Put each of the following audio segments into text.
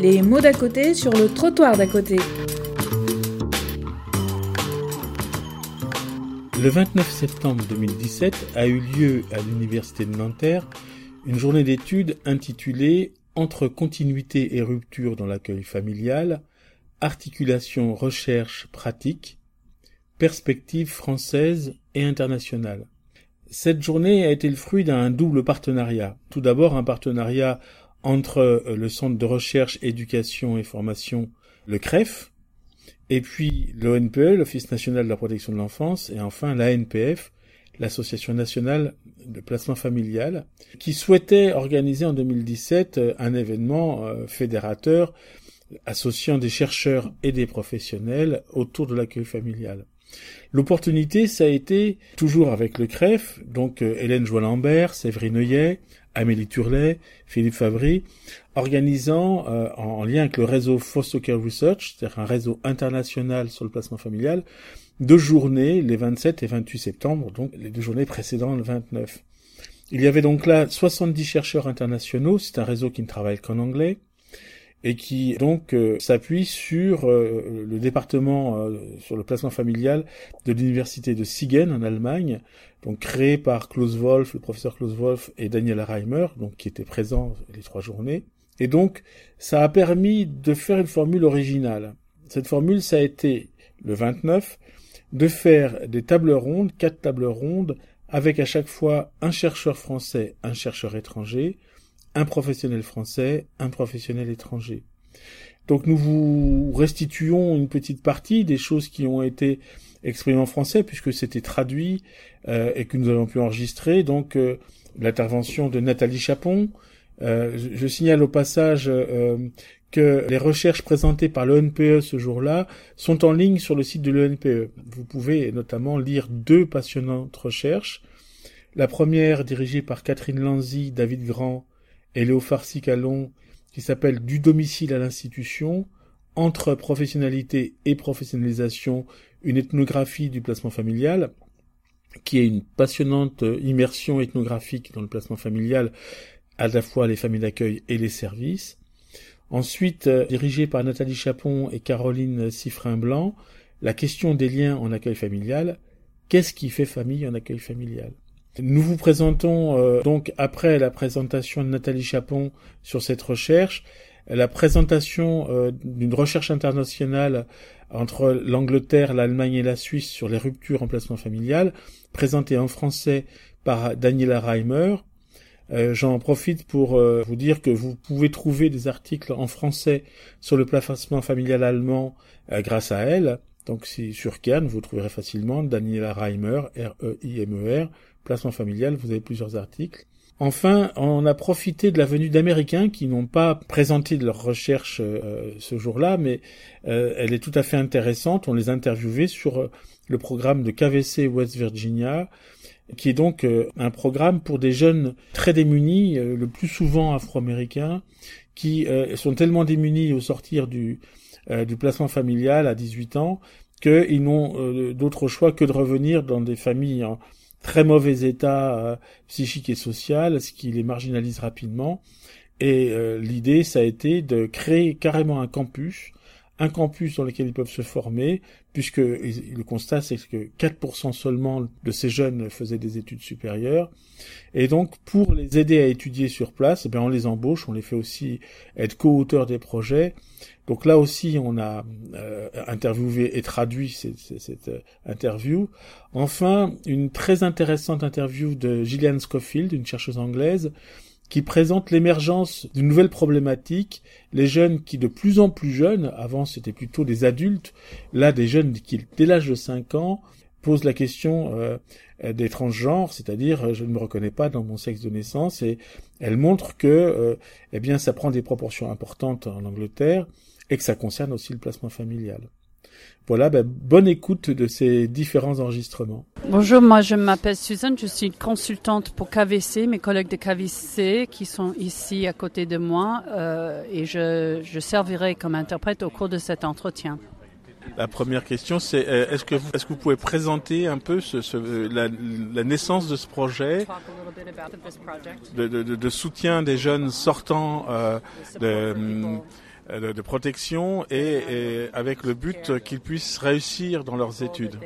Les mots d'à côté sur le trottoir d'à côté. Le 29 septembre 2017 a eu lieu à l'Université de Nanterre une journée d'études intitulée Entre continuité et rupture dans l'accueil familial, articulation recherche pratique, perspective française et internationale. Cette journée a été le fruit d'un double partenariat. Tout d'abord un partenariat entre euh, le Centre de recherche, éducation et formation, le CREF, et puis l'ONPE, l'Office national de la protection de l'enfance, et enfin l'ANPF, l'Association nationale de placement familial, qui souhaitait organiser en 2017 euh, un événement euh, fédérateur associant des chercheurs et des professionnels autour de l'accueil familial. L'opportunité, ça a été, toujours avec le CREF, donc Hélène Joie-Lambert, Séverine Neuillet, Amélie Turlet, Philippe Favry, organisant, euh, en, lien avec le réseau Foster Care Research, c'est-à-dire un réseau international sur le placement familial, deux journées, les 27 et 28 septembre, donc les deux journées précédant le 29. Il y avait donc là 70 chercheurs internationaux, c'est un réseau qui ne travaille qu'en anglais, et qui donc euh, s'appuie sur euh, le département euh, sur le placement familial de l'université de Siegen en Allemagne, donc créé par Klaus Wolf, le professeur Klaus Wolf et Daniel Reimer, donc qui étaient présents les trois journées. Et donc ça a permis de faire une formule originale. Cette formule, ça a été le 29 de faire des tables rondes, quatre tables rondes, avec à chaque fois un chercheur français, un chercheur étranger, un professionnel français, un professionnel étranger. Donc nous vous restituons une petite partie des choses qui ont été exprimées en français puisque c'était traduit euh, et que nous avons pu enregistrer. Donc euh, l'intervention de Nathalie Chapon. Euh, je, signale au passage que les recherches présentées par l'ENPE ce jour-là sont en ligne sur le site de l'ENPE. Vous pouvez notamment lire deux passionnantes recherches. La première dirigée par Catherine Lanzy, David Grand et qui s'appelle Du domicile à l'institution, entre professionnalité et professionnalisation, une ethnographie du placement familial, qui est une passionnante immersion ethnographique dans le placement familial, à la fois les familles d'accueil et les services. Ensuite, euh, dirigée par Nathalie Chapon et Caroline Siffrin-Blanc, la question des liens en accueil familial. Qu'est-ce qui fait famille en accueil familial? Nous vous présentons euh, donc après la présentation de Nathalie Chapon sur cette recherche, la présentation euh, d'une recherche internationale entre l'Angleterre, l'Allemagne et la Suisse sur les ruptures en placement familial, présentée en français par Daniela Reimer. Euh, j'en profite pour vous dire que vous pouvez trouver des articles en français sur le placement familial allemand grâce à elle. Donc si sur Kern, vous trouverez facilement Daniela Reimer, R-E-I-M-E-R, placement familial, vous avez plusieurs articles. Enfin, on a profité de la venue d'Américains qui n'ont pas présenté de leur recherche euh, ce jour-là, mais euh, elle est tout à fait intéressante. On les a interviewés sur euh, le programme de KVC West Virginia, qui est donc un programme pour des jeunes très démunis, le plus souvent afro-américains, qui sont tellement démunis au sortir du, du placement familial à 18 ans qu'ils n'ont d'autre choix que de revenir dans des familles très mauvais état euh, psychique et social, ce qui les marginalise rapidement. Et euh, l'idée, ça a été de créer carrément un campus, un campus dans lequel ils peuvent se former, puisque le constat, c'est que 4% seulement de ces jeunes faisaient des études supérieures. Et donc, pour les aider à étudier sur place, eh bien, on les embauche, on les fait aussi être co-auteurs des projets. Donc là aussi, on a euh, interviewé et traduit cette, euh, interview. Enfin, une très intéressante interview de Gillian Schofield, une chercheuse anglaise, qui présente l'émergence d'une nouvelle problématique, les jeunes qui de plus en plus jeunes, avant c'était plutôt des adultes, là des jeunes qui dès l'âge de 5 ans posent la question euh, des transgenres, c'est-à-dire je ne me reconnais pas dans mon sexe de naissance, et elle montre que eh bien ça prend des proportions importantes en Angleterre, et que ça concerne aussi le placement familial. Voilà, ben, bonne écoute de ces différents enregistrements. Bonjour, moi je m'appelle Suzanne, je suis consultante pour KVC, mes collègues de KVC qui sont ici à côté de moi euh, et je, je servirai comme interprète au cours de cet entretien. La première question, c'est euh, est-ce que, vous, est-ce que vous pouvez présenter un peu ce, ce, la, la, naissance de ce projet de, de, de, soutien des jeunes sortant euh, de euh, de protection et, et avec le but qu'ils puissent réussir dans leurs études.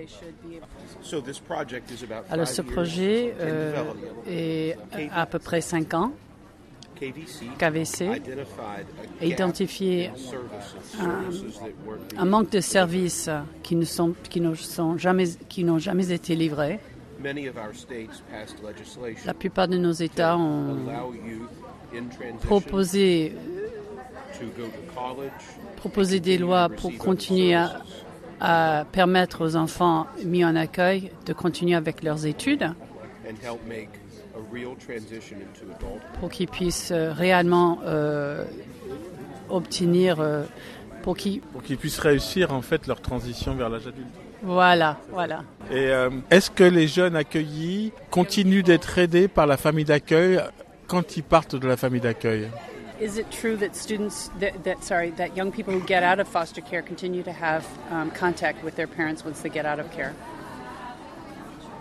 Alors ce projet euh, est à peu près 5 ans. KVC a identifié un, un manque de services qui ne sont, qui ne sont jamais, qui n'ont jamais été livrés. La plupart de nos États ont proposé, proposé des lois pour continuer à, à permettre aux enfants mis en accueil de continuer avec leurs études pour qu'ils puissent euh, réellement euh, obtenir, euh, pour qu'ils Pour qu'ils puissent réussir en fait leur transition vers l'âge adulte. voilà, voilà. Et euh, est-ce que les jeunes accueillis continuent d'être aidés par la famille d'accueil quand ils partent de la famille d'accueil? Is it true that students that, that sorry that young people who get out of foster care continue to have um, contact with their parents once they get out of care?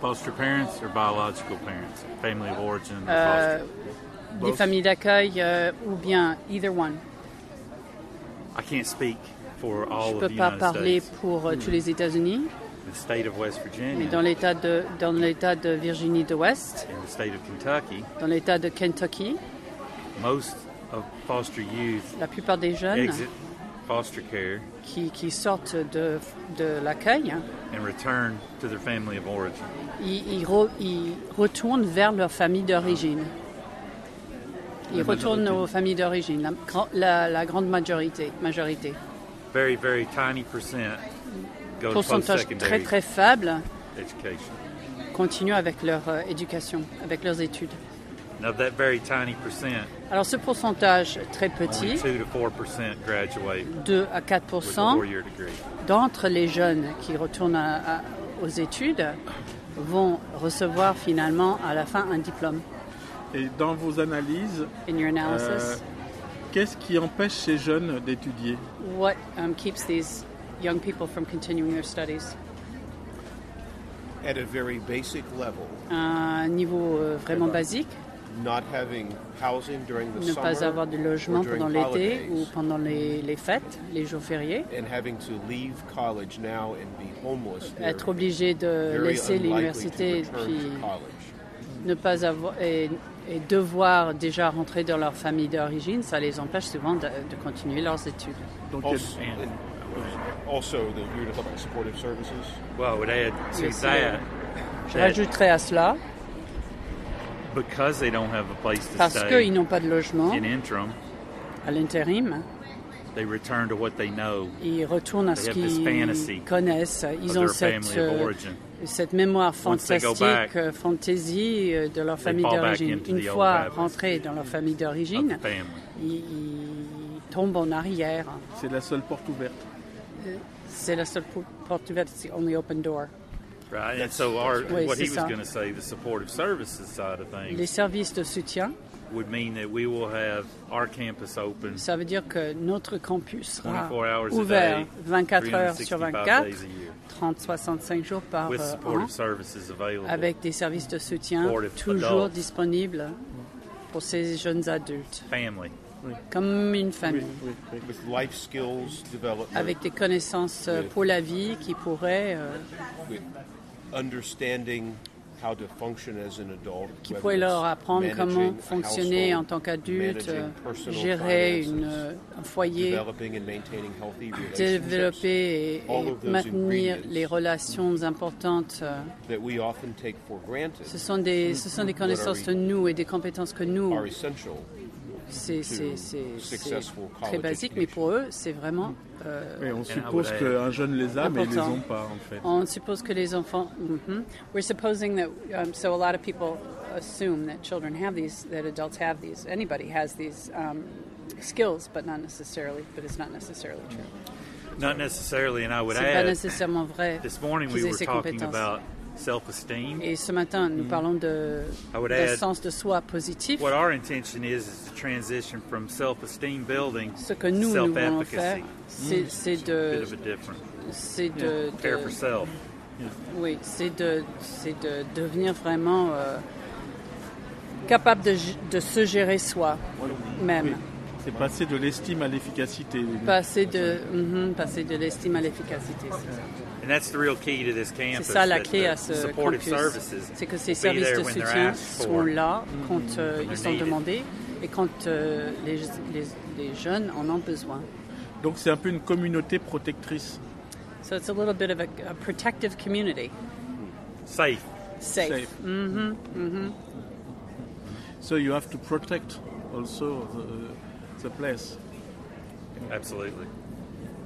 Foster parents or biological parents? Family of origin or foster? des familles d'accueil euh, ou bien either one. I can't speak for all Je of peux the pas United parler States. pour euh, tous les États-Unis, The state of West Virginia, mais dans l'État de dans l'État de Virginie de l'Ouest, and the state of Kentucky, dans l'État de Kentucky, most of foster youth la plupart des jeunes exit foster care qui, qui sortent de, de l'accueil, hein, ils, ils re- ils retournent vers leur famille d'origine. Ils La retournent aux familles d'origine, la, la- la grande majorité. majorité. Very, very tiny percent go to Pourcentage très très faible continuent avec leur euh, éducation, avec leurs études. Of that very tiny percent, Alors ce pourcentage très petit, 2 to 4 percent graduate 2 à 4 with a four-year degree. d'entre les jeunes qui retournent à- à- aux études vont recevoir finalement à la fin un diplôme. Et dans vos analyses, In your euh, analysis, qu'est-ce qui empêche ces jeunes d'étudier? What um, keeps these young people from continuing their studies? at a very basic level, À un niveau euh, vraiment basique, not having housing during the ne summer pas avoir de logement or during pendant l'été holidays, ou pendant les, les fêtes, les jours fériés, and having to leave college now and be homeless. they're être obligé de very laisser unlikely to l'université return puis to college. ne pas avoir et, et devoir déjà rentrer dans leur famille d'origine, ça les empêche souvent de, de continuer leurs études. Donc, Also, and also the, about supportive services? Well, I would add to Yes, that? Je that rajouterai à cela, because they don't have a place to parce qu'ils n'ont pas de logement in interim, à l'intérim, they return to what they know ils retournent à They ce have this fantasy qu'ils connaissent. Ils of ont their cette, family of euh, origin. cette mémoire Once they go fantastique, back, euh, fantaisie euh, de leur famille fall back d'origine. into Une the old fois rentrés dans leur famille d'origine, ils, ils tombent en arrière. c'est la seule porte ouverte. C'est la seule po- porte ouverte, c'est only open door. Right, and so our, Oui, what c'est he was ça. going to say, the supportive services side of Les things, services de soutien, would mean that we will have our campus open ça veut dire que notre campus sera 24 hours a ouvert day, 24 heures sur 365 24, days a year, 30-65 jours par with euh, an, supportive services available. avec des services de soutien Supportive toujours adults. disponibles pour ces jeunes adultes, Family. comme une famille. Oui, life skills development, avec des connaissances euh, pour la vie qui pourraient, euh, with understanding how to function as an adult, qui pourraient leur apprendre comment fonctionner en tant qu'adulte, gérer une, un foyer, developing and maintaining healthy relationships développer et, maintenir les relations importantes. euh, that we often take for granted Ce sont des, ce sont des connaissances de nous et des compétences que nous. C'est très basique, mais pour eux, c'est vraiment euh, Oui, on suppose qu'un jeune les a, mais ils les ont pas en fait. On suppose que les enfants. Mhm. We're supposing that. Um, so a lot of people assume that children have these, that adults have these. Anybody has these um, skills, but not necessarily. But it's not necessarily true. Not necessarily, and I would C'est pas add, nécessairement vrai. this morning we were talking about. Et ce matin, nous parlons de, I would de sens de soi positif. what our intention is is to transition from self-esteem building Ce que nous, nous voulons faire, self-efficacy. c'est de, c'est de, Care de- for self. Oui, c'est de, c'est de devenir vraiment euh, capable de, de se gérer soi-même. C'est passer de l'estime à l'efficacité. Passer de, mhm, passer de l'estime à l'efficacité. c'est ça. And that's the real key to this campus. C'est ça la clé à ce supportive campus. services C'est que ces services de when they're soutien asked sont for. là quand euh, ils sont demandés et quand euh, les, les, les jeunes en ont besoin. Donc c'est un peu une communauté protectrice. So it's a little bit of a, a protective community. Safe. Safe. Safe. Mhm, mhm. So you have to protect also the, the place. Absolutely.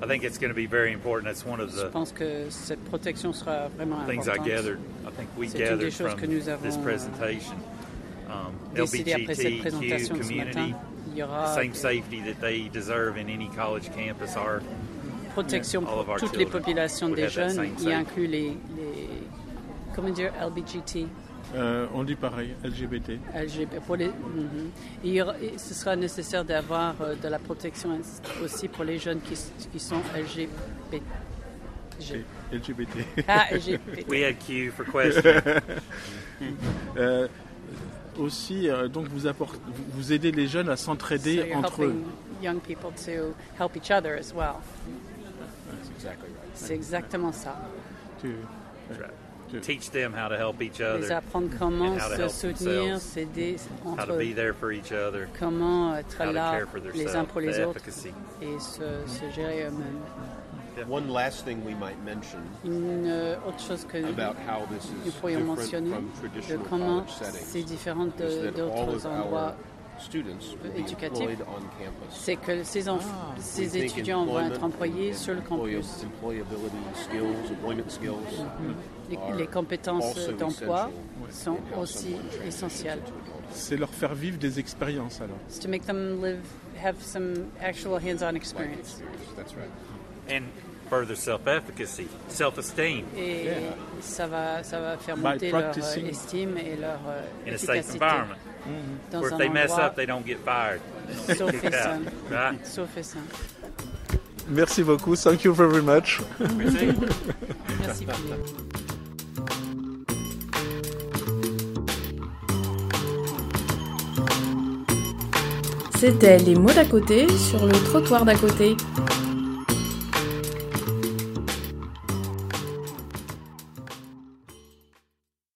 I think it's going to be very important. That's one of Je the pense que cette protection sera vraiment things I gathered. I think we C'est une des gathered choses from que nous this avons, euh, presentation. Um, Décidé après cette LBGTQ présentation de ce community, matin, il y aura same safety that they deserve in any college campus are. protection All of our toutes les children populations would des have that jeunes, same y inclut les, les comment dire LBGT, Euh, on dit pareil, LGBT. LGBT pour les, mhm. Et ce sera nécessaire d'avoir euh, de la protection aussi pour les jeunes qui, qui sont LGBT. G- LGBT. Ah, LGBT. We had Q for question. Euh, aussi, euh, donc vous, apportez, vous- vous aidez les jeunes à So s'entraider you're entre eux. helping young people to help each other as well. That's exactly right. C'est exactement ça. To each Les other, apprendre comment and how to se help soutenir, themselves, s'aider how entre to eux, be there for each other, comment être how to là care for les uns themselves, pour les autres et se, se gérer eux-mêmes. One last thing we might mention Une euh, autre chose que nous about how this is pourrions different mentionner from de traditional comment c'est différent d'autres endroits, our students will be éducatifs. employed on campus. c'est que ces, enf- We ces think étudiants vont être employment employés sur le campus. Employability skills, employment skills. Les, compétences also d'emploi essential sont aussi essentielles. C'est leur faire vivre des expériences alors. It's to make them live, have some actual hands-on experience. That's right. And further self-efficacy, self-esteem Et ça va, ça va faire monter leur euh, estime et leur euh, in a safe efficacité dans Where if un they mess up, they don't get fired. Sauf et. Right? Sauf. Merci beaucoup. Thank you very much. Merci. C'était les mots d'à côté sur le trottoir d'à côté.